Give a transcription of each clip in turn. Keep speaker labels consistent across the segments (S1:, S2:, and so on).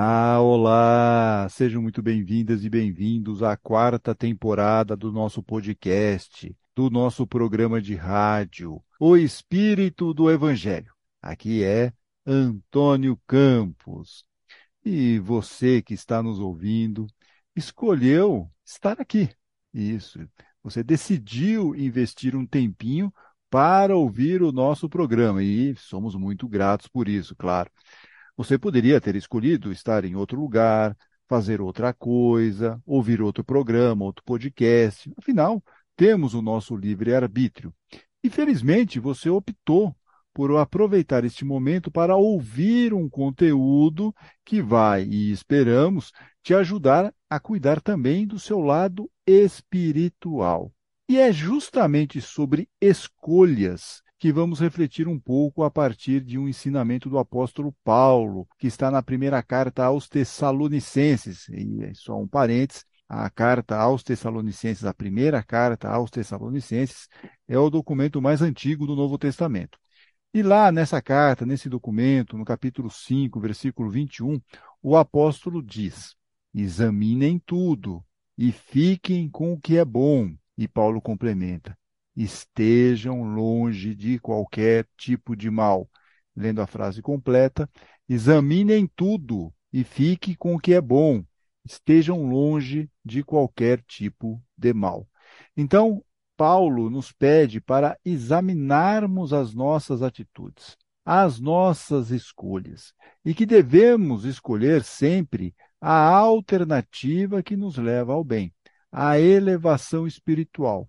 S1: Ah, olá! Sejam muito bem-vindas e bem-vindos à quarta temporada do nosso podcast, do nosso programa de rádio, O Espírito do Evangelho. Aqui é Antônio Campos. E você que está nos ouvindo, escolheu estar aqui. Isso. Você decidiu investir um tempinho para ouvir o nosso programa e somos muito gratos por isso, claro. Você poderia ter escolhido estar em outro lugar, fazer outra coisa, ouvir outro programa, outro podcast. Afinal, temos o nosso livre-arbítrio. Infelizmente, você optou por aproveitar este momento para ouvir um conteúdo que vai, e esperamos, te ajudar a cuidar também do seu lado espiritual. E é justamente sobre escolhas que vamos refletir um pouco a partir de um ensinamento do apóstolo Paulo, que está na primeira carta aos Tessalonicenses. E é só um parênteses, a carta aos Tessalonicenses, a primeira carta aos Tessalonicenses, é o documento mais antigo do Novo Testamento. E lá nessa carta, nesse documento, no capítulo 5, versículo 21, o apóstolo diz: Examinem tudo e fiquem com o que é bom. E Paulo complementa: estejam longe de qualquer tipo de mal. Lendo a frase completa, examinem tudo e fique com o que é bom. Estejam longe de qualquer tipo de mal. Então, Paulo nos pede para examinarmos as nossas atitudes, as nossas escolhas, e que devemos escolher sempre a alternativa que nos leva ao bem, a elevação espiritual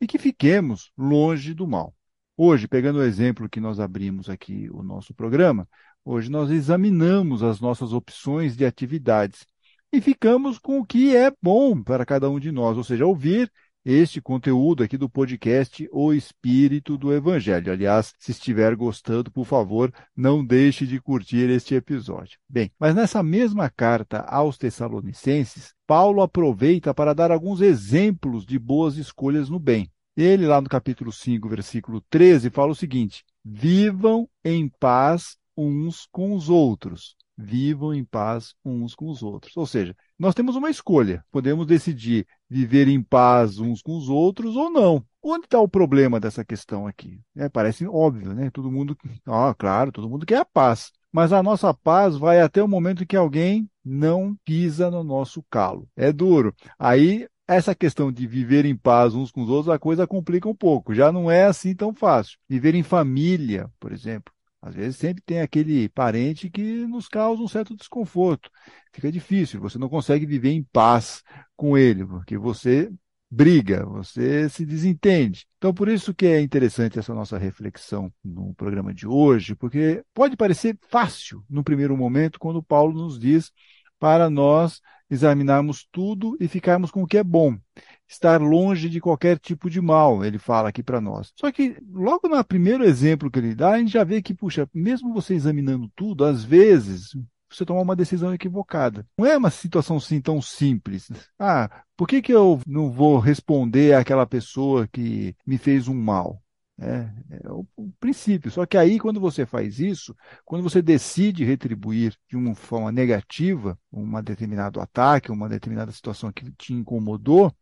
S1: e que fiquemos longe do mal. Hoje, pegando o exemplo que nós abrimos aqui o nosso programa, hoje nós examinamos as nossas opções de atividades e ficamos com o que é bom para cada um de nós, ou seja, ouvir este conteúdo aqui do podcast O Espírito do Evangelho. Aliás, se estiver gostando, por favor, não deixe de curtir este episódio. Bem, mas nessa mesma carta aos Tessalonicenses, Paulo aproveita para dar alguns exemplos de boas escolhas no bem. Ele, lá no capítulo 5, versículo 13, fala o seguinte: Vivam em paz uns com os outros vivam em paz uns com os outros. Ou seja, nós temos uma escolha. Podemos decidir viver em paz uns com os outros ou não. Onde está o problema dessa questão aqui? É, parece óbvio, né? Todo mundo, ah, claro, todo mundo quer a paz. Mas a nossa paz vai até o momento que alguém não pisa no nosso calo. É duro. Aí essa questão de viver em paz uns com os outros, a coisa complica um pouco. Já não é assim tão fácil. Viver em família, por exemplo. Às vezes sempre tem aquele parente que nos causa um certo desconforto. Fica difícil, você não consegue viver em paz com ele, porque você briga, você se desentende. Então, por isso que é interessante essa nossa reflexão no programa de hoje, porque pode parecer fácil no primeiro momento, quando Paulo nos diz para nós examinarmos tudo e ficarmos com o que é bom estar longe de qualquer tipo de mal, ele fala aqui para nós. Só que logo no primeiro exemplo que ele dá, a gente já vê que, puxa, mesmo você examinando tudo, às vezes você toma uma decisão equivocada. Não é uma situação assim tão simples. Ah, por que, que eu não vou responder àquela pessoa que me fez um mal? É, é o, princípio. Só que aí, quando você faz isso, quando você decide retribuir de uma forma negativa um determinado ataque, uma determinada situação que te incomodou,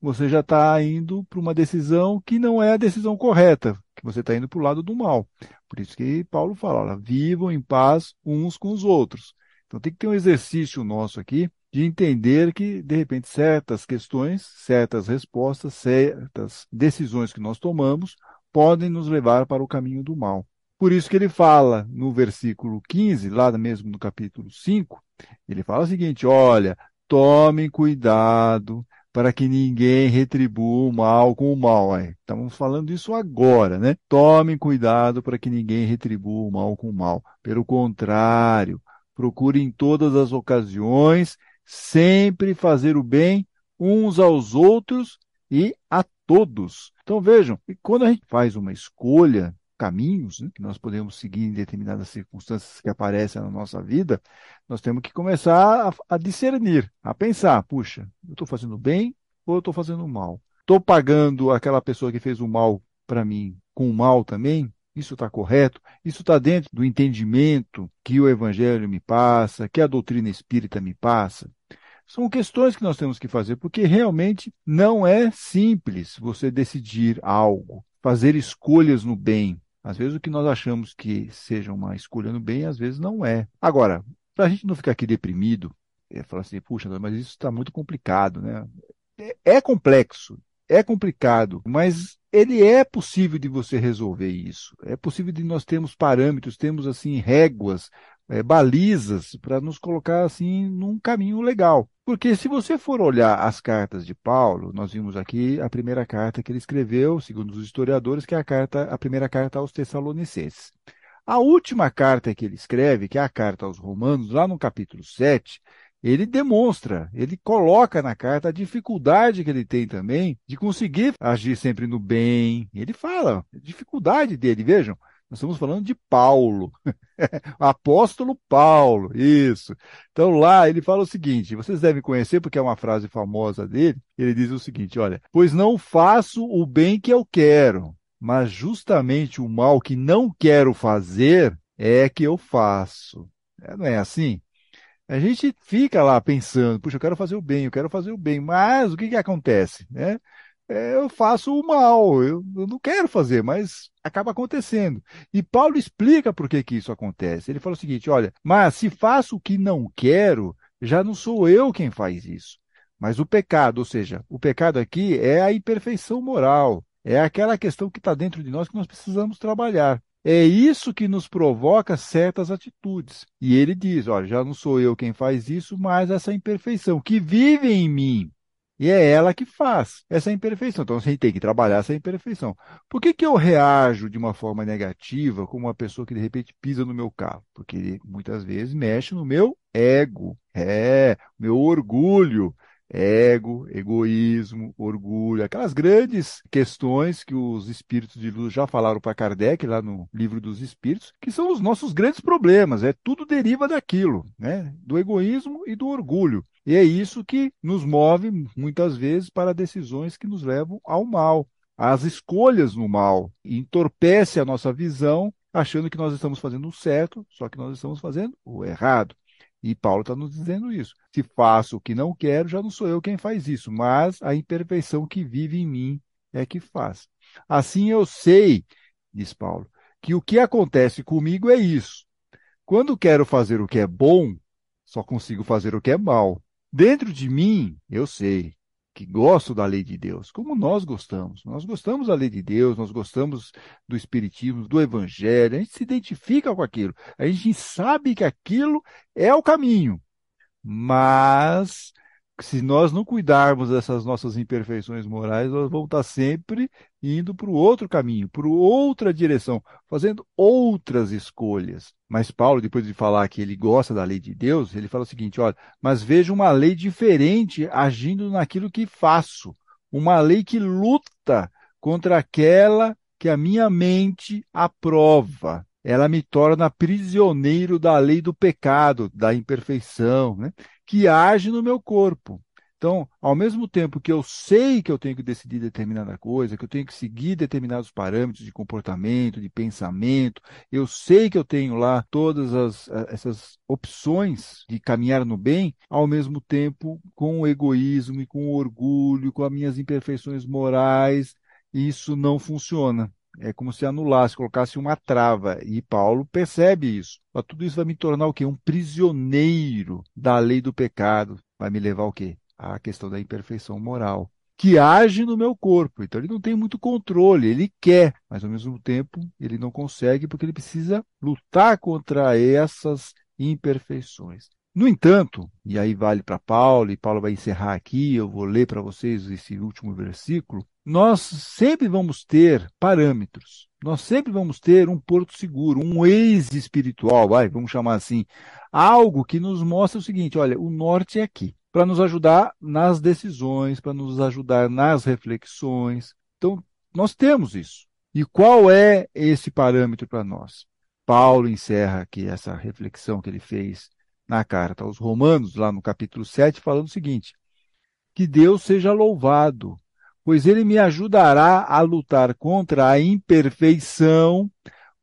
S1: você já está indo para uma decisão que não é a decisão correta, que você está indo para o lado do mal. Por isso que Paulo fala, olha, vivam em paz uns com os outros. Então tem que ter um exercício nosso aqui de entender que, de repente, certas questões, certas respostas, certas decisões que nós tomamos podem nos levar para o caminho do mal. Por isso que ele fala no versículo 15, lá mesmo no capítulo 5, ele fala o seguinte: olha, tomem cuidado para que ninguém retribua o mal com o mal. Aí. Estamos falando isso agora, né? Tomem cuidado para que ninguém retribua o mal com o mal. Pelo contrário, procurem em todas as ocasiões sempre fazer o bem uns aos outros e a todos. Então vejam, quando a gente faz uma escolha caminhos né, que nós podemos seguir em determinadas circunstâncias que aparecem na nossa vida, nós temos que começar a, a discernir, a pensar: puxa, eu estou fazendo bem ou eu estou fazendo mal? Estou pagando aquela pessoa que fez o mal para mim com o mal também? Isso está correto? Isso está dentro do entendimento que o Evangelho me passa, que a doutrina espírita me passa? São questões que nós temos que fazer, porque realmente não é simples você decidir algo, fazer escolhas no bem. Às vezes o que nós achamos que seja uma escolha no bem, às vezes não é. Agora, para a gente não ficar aqui deprimido, é falar assim, puxa, mas isso está muito complicado, né? É, é complexo, é complicado, mas ele é possível de você resolver isso. É possível de nós termos parâmetros, temos assim réguas, é, balizas para nos colocar assim num caminho legal. Porque se você for olhar as cartas de Paulo, nós vimos aqui a primeira carta que ele escreveu, segundo os historiadores, que é a carta, a primeira carta aos Tessalonicenses. A última carta que ele escreve, que é a carta aos Romanos, lá no capítulo 7, ele demonstra, ele coloca na carta a dificuldade que ele tem também de conseguir agir sempre no bem. Ele fala, dificuldade dele, vejam, nós estamos falando de Paulo, apóstolo Paulo, isso. Então lá ele fala o seguinte: vocês devem conhecer, porque é uma frase famosa dele. Ele diz o seguinte: olha, pois não faço o bem que eu quero, mas justamente o mal que não quero fazer é que eu faço. É, não é assim? A gente fica lá pensando, puxa, eu quero fazer o bem, eu quero fazer o bem, mas o que, que acontece? Né? É, eu faço o mal, eu, eu, não quero fazer, mas acaba acontecendo. E Paulo explica por que, que isso acontece. Ele fala o seguinte: olha, mas se faço o que não quero, já não sou eu quem faz isso. Mas o pecado, ou seja, o pecado aqui é a imperfeição moral, é aquela questão que está dentro de nós que nós precisamos trabalhar. É isso que nos provoca certas atitudes. E ele diz: olha, já não sou eu quem faz isso, mas essa imperfeição que vive em mim. E é ela que faz essa imperfeição. Então, você tem que trabalhar essa imperfeição. Por que, que eu reajo de uma forma negativa como uma pessoa que de repente pisa no meu carro? Porque ele muitas vezes mexe no meu ego, é, meu orgulho ego, egoísmo, orgulho, aquelas grandes questões que os espíritos de luz já falaram para Kardec lá no livro dos espíritos, que são os nossos grandes problemas, é tudo deriva daquilo, né? Do egoísmo e do orgulho. E é isso que nos move muitas vezes para decisões que nos levam ao mal, às escolhas no mal, entorpece a nossa visão achando que nós estamos fazendo o certo, só que nós estamos fazendo o errado. E Paulo está nos dizendo isso. Se faço o que não quero, já não sou eu quem faz isso, mas a imperfeição que vive em mim é que faz. Assim eu sei, diz Paulo, que o que acontece comigo é isso. Quando quero fazer o que é bom, só consigo fazer o que é mal. Dentro de mim, eu sei que gosto da lei de Deus, como nós gostamos. Nós gostamos da lei de Deus, nós gostamos do Espiritismo, do Evangelho, a gente se identifica com aquilo, a gente sabe que aquilo é o caminho. Mas se nós não cuidarmos dessas nossas imperfeições morais, nós vamos estar sempre indo para o outro caminho, para outra direção, fazendo outras escolhas. Mas Paulo, depois de falar que ele gosta da lei de Deus, ele fala o seguinte: olha, mas vejo uma lei diferente agindo naquilo que faço, uma lei que luta contra aquela que a minha mente aprova ela me torna prisioneiro da lei do pecado, da imperfeição, né? que age no meu corpo. Então, ao mesmo tempo que eu sei que eu tenho que decidir determinada coisa, que eu tenho que seguir determinados parâmetros de comportamento, de pensamento, eu sei que eu tenho lá todas as, essas opções de caminhar no bem, ao mesmo tempo com o egoísmo e com o orgulho, com as minhas imperfeições morais, isso não funciona é como se anulasse, colocasse uma trava. E Paulo percebe isso. Mas tudo isso vai me tornar o quê? Um prisioneiro da lei do pecado. Vai me levar ao quê? À questão da imperfeição moral. Que age no meu corpo. Então ele não tem muito controle, ele quer, mas ao mesmo tempo ele não consegue porque ele precisa lutar contra essas imperfeições. No entanto, e aí vale para Paulo, e Paulo vai encerrar aqui, eu vou ler para vocês esse último versículo, nós sempre vamos ter parâmetros, nós sempre vamos ter um porto seguro, um ex-espiritual, vai, vamos chamar assim, algo que nos mostra o seguinte: olha, o norte é aqui, para nos ajudar nas decisões, para nos ajudar nas reflexões. Então, nós temos isso. E qual é esse parâmetro para nós? Paulo encerra aqui essa reflexão que ele fez na carta aos Romanos, lá no capítulo 7, falando o seguinte: que Deus seja louvado pois ele me ajudará a lutar contra a imperfeição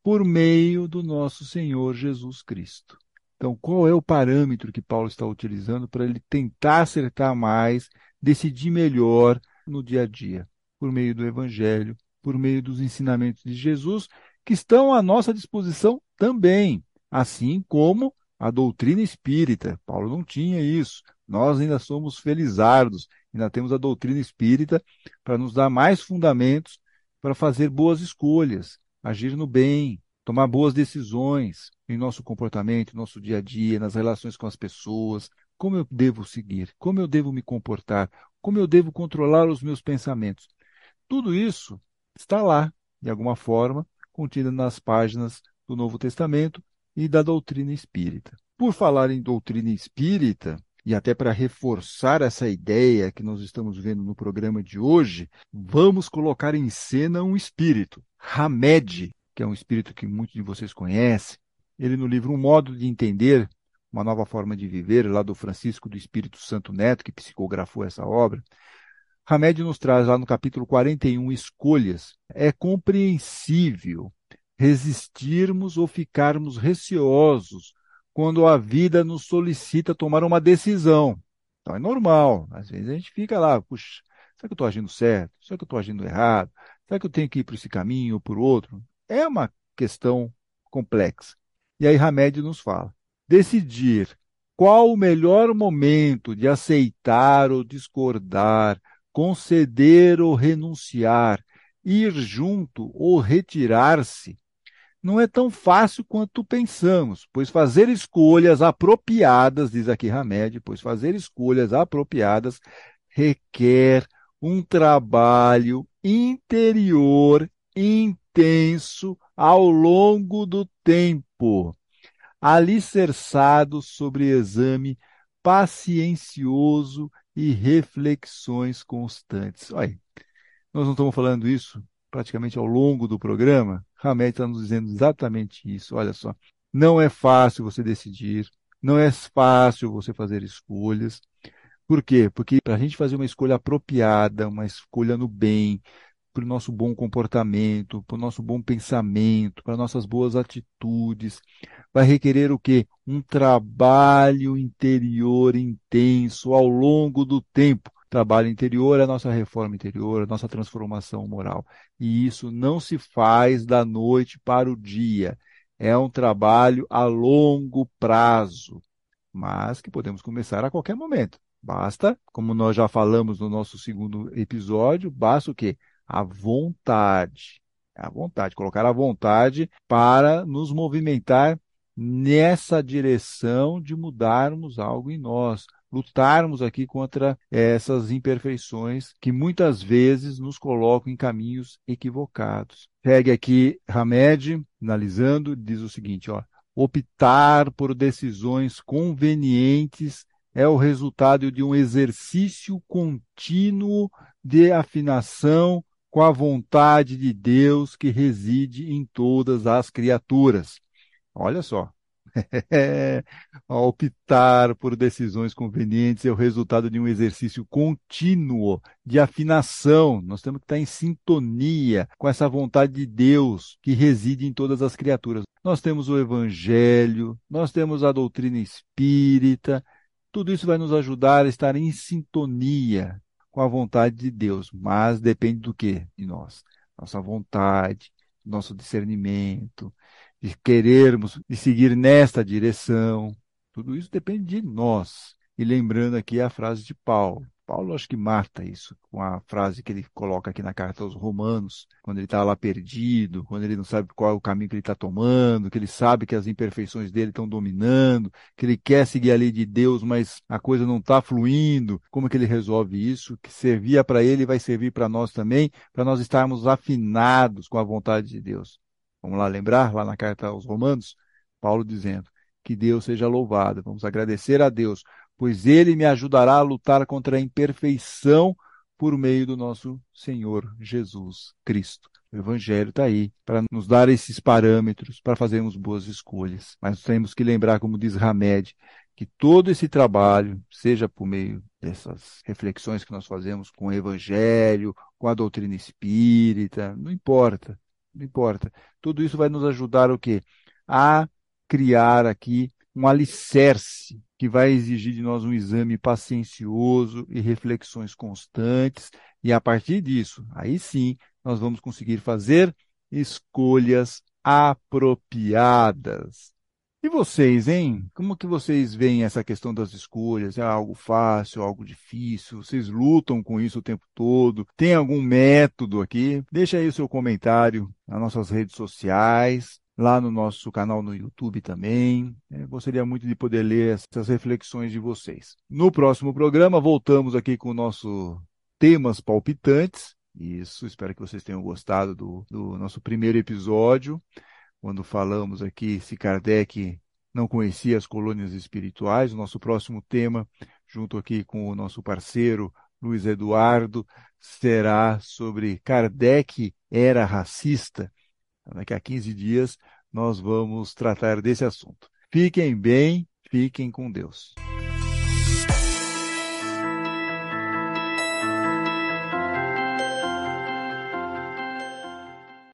S1: por meio do nosso Senhor Jesus Cristo. Então, qual é o parâmetro que Paulo está utilizando para ele tentar acertar mais, decidir melhor no dia a dia? Por meio do Evangelho, por meio dos ensinamentos de Jesus, que estão à nossa disposição também, assim como a doutrina espírita. Paulo não tinha isso. Nós ainda somos felizardos, ainda temos a doutrina espírita para nos dar mais fundamentos para fazer boas escolhas, agir no bem, tomar boas decisões em nosso comportamento, nosso dia a dia, nas relações com as pessoas, como eu devo seguir, como eu devo me comportar, como eu devo controlar os meus pensamentos. Tudo isso está lá, de alguma forma, contido nas páginas do Novo Testamento e da doutrina espírita. Por falar em doutrina espírita, e até para reforçar essa ideia que nós estamos vendo no programa de hoje, vamos colocar em cena um espírito, Hamed, que é um espírito que muitos de vocês conhecem. Ele, no livro Um Modo de Entender, Uma Nova Forma de Viver, lá do Francisco do Espírito Santo Neto, que psicografou essa obra, Hamed nos traz lá no capítulo 41 escolhas. É compreensível resistirmos ou ficarmos receosos quando a vida nos solicita tomar uma decisão. Então é normal. Às vezes a gente fica lá, puxa, será que eu estou agindo certo? Será que eu estou agindo errado? Será que eu tenho que ir para esse caminho ou por outro? É uma questão complexa. E aí Hamed nos fala: decidir qual o melhor momento de aceitar ou discordar, conceder ou renunciar, ir junto ou retirar-se, não é tão fácil quanto pensamos, pois fazer escolhas apropriadas, diz aqui Hamed, pois fazer escolhas apropriadas requer um trabalho interior intenso ao longo do tempo, alicerçado sobre exame paciencioso e reflexões constantes. Olha, nós não estamos falando isso praticamente ao longo do programa, Hamed está nos dizendo exatamente isso. Olha só, não é fácil você decidir, não é fácil você fazer escolhas. Por quê? Porque para a gente fazer uma escolha apropriada, uma escolha no bem, para o nosso bom comportamento, para o nosso bom pensamento, para nossas boas atitudes, vai requerer o quê? Um trabalho interior intenso ao longo do tempo trabalho interior, a nossa reforma interior, a nossa transformação moral. E isso não se faz da noite para o dia. É um trabalho a longo prazo, mas que podemos começar a qualquer momento. Basta, como nós já falamos no nosso segundo episódio, basta o quê? A vontade. A vontade, colocar a vontade para nos movimentar nessa direção de mudarmos algo em nós, lutarmos aqui contra essas imperfeições que muitas vezes nos colocam em caminhos equivocados. Segue aqui Hamed, analisando, diz o seguinte, ó, optar por decisões convenientes é o resultado de um exercício contínuo de afinação com a vontade de Deus que reside em todas as criaturas. Olha só, optar por decisões convenientes é o resultado de um exercício contínuo de afinação. Nós temos que estar em sintonia com essa vontade de Deus que reside em todas as criaturas. Nós temos o Evangelho, nós temos a doutrina espírita, tudo isso vai nos ajudar a estar em sintonia com a vontade de Deus, mas depende do que? De nós. Nossa vontade, nosso discernimento, de querermos de seguir nesta direção. Tudo isso depende de nós. E lembrando aqui a frase de Paulo. Paulo acho que mata isso com a frase que ele coloca aqui na carta aos Romanos, quando ele está lá perdido, quando ele não sabe qual é o caminho que ele está tomando, que ele sabe que as imperfeições dele estão dominando, que ele quer seguir a lei de Deus, mas a coisa não está fluindo. Como é que ele resolve isso? Que servia para ele vai servir para nós também, para nós estarmos afinados com a vontade de Deus. Vamos lá lembrar, lá na carta aos Romanos, Paulo dizendo que Deus seja louvado. Vamos agradecer a Deus, pois ele me ajudará a lutar contra a imperfeição por meio do nosso Senhor Jesus Cristo. O Evangelho está aí para nos dar esses parâmetros para fazermos boas escolhas. Mas temos que lembrar, como diz Hamed, que todo esse trabalho, seja por meio dessas reflexões que nós fazemos com o Evangelho, com a doutrina espírita, não importa não importa. Tudo isso vai nos ajudar o quê? A criar aqui um alicerce que vai exigir de nós um exame paciencioso e reflexões constantes, e a partir disso, aí sim, nós vamos conseguir fazer escolhas apropriadas. E vocês, hein? Como que vocês veem essa questão das escolhas? É algo fácil, algo difícil? Vocês lutam com isso o tempo todo? Tem algum método aqui? Deixa aí o seu comentário nas nossas redes sociais, lá no nosso canal no YouTube também. Eu gostaria muito de poder ler essas reflexões de vocês. No próximo programa, voltamos aqui com o nosso temas palpitantes. Isso, espero que vocês tenham gostado do, do nosso primeiro episódio quando falamos aqui se Kardec não conhecia as colônias espirituais. O nosso próximo tema, junto aqui com o nosso parceiro Luiz Eduardo, será sobre Kardec era racista. Daqui a 15 dias nós vamos tratar desse assunto. Fiquem bem, fiquem com Deus.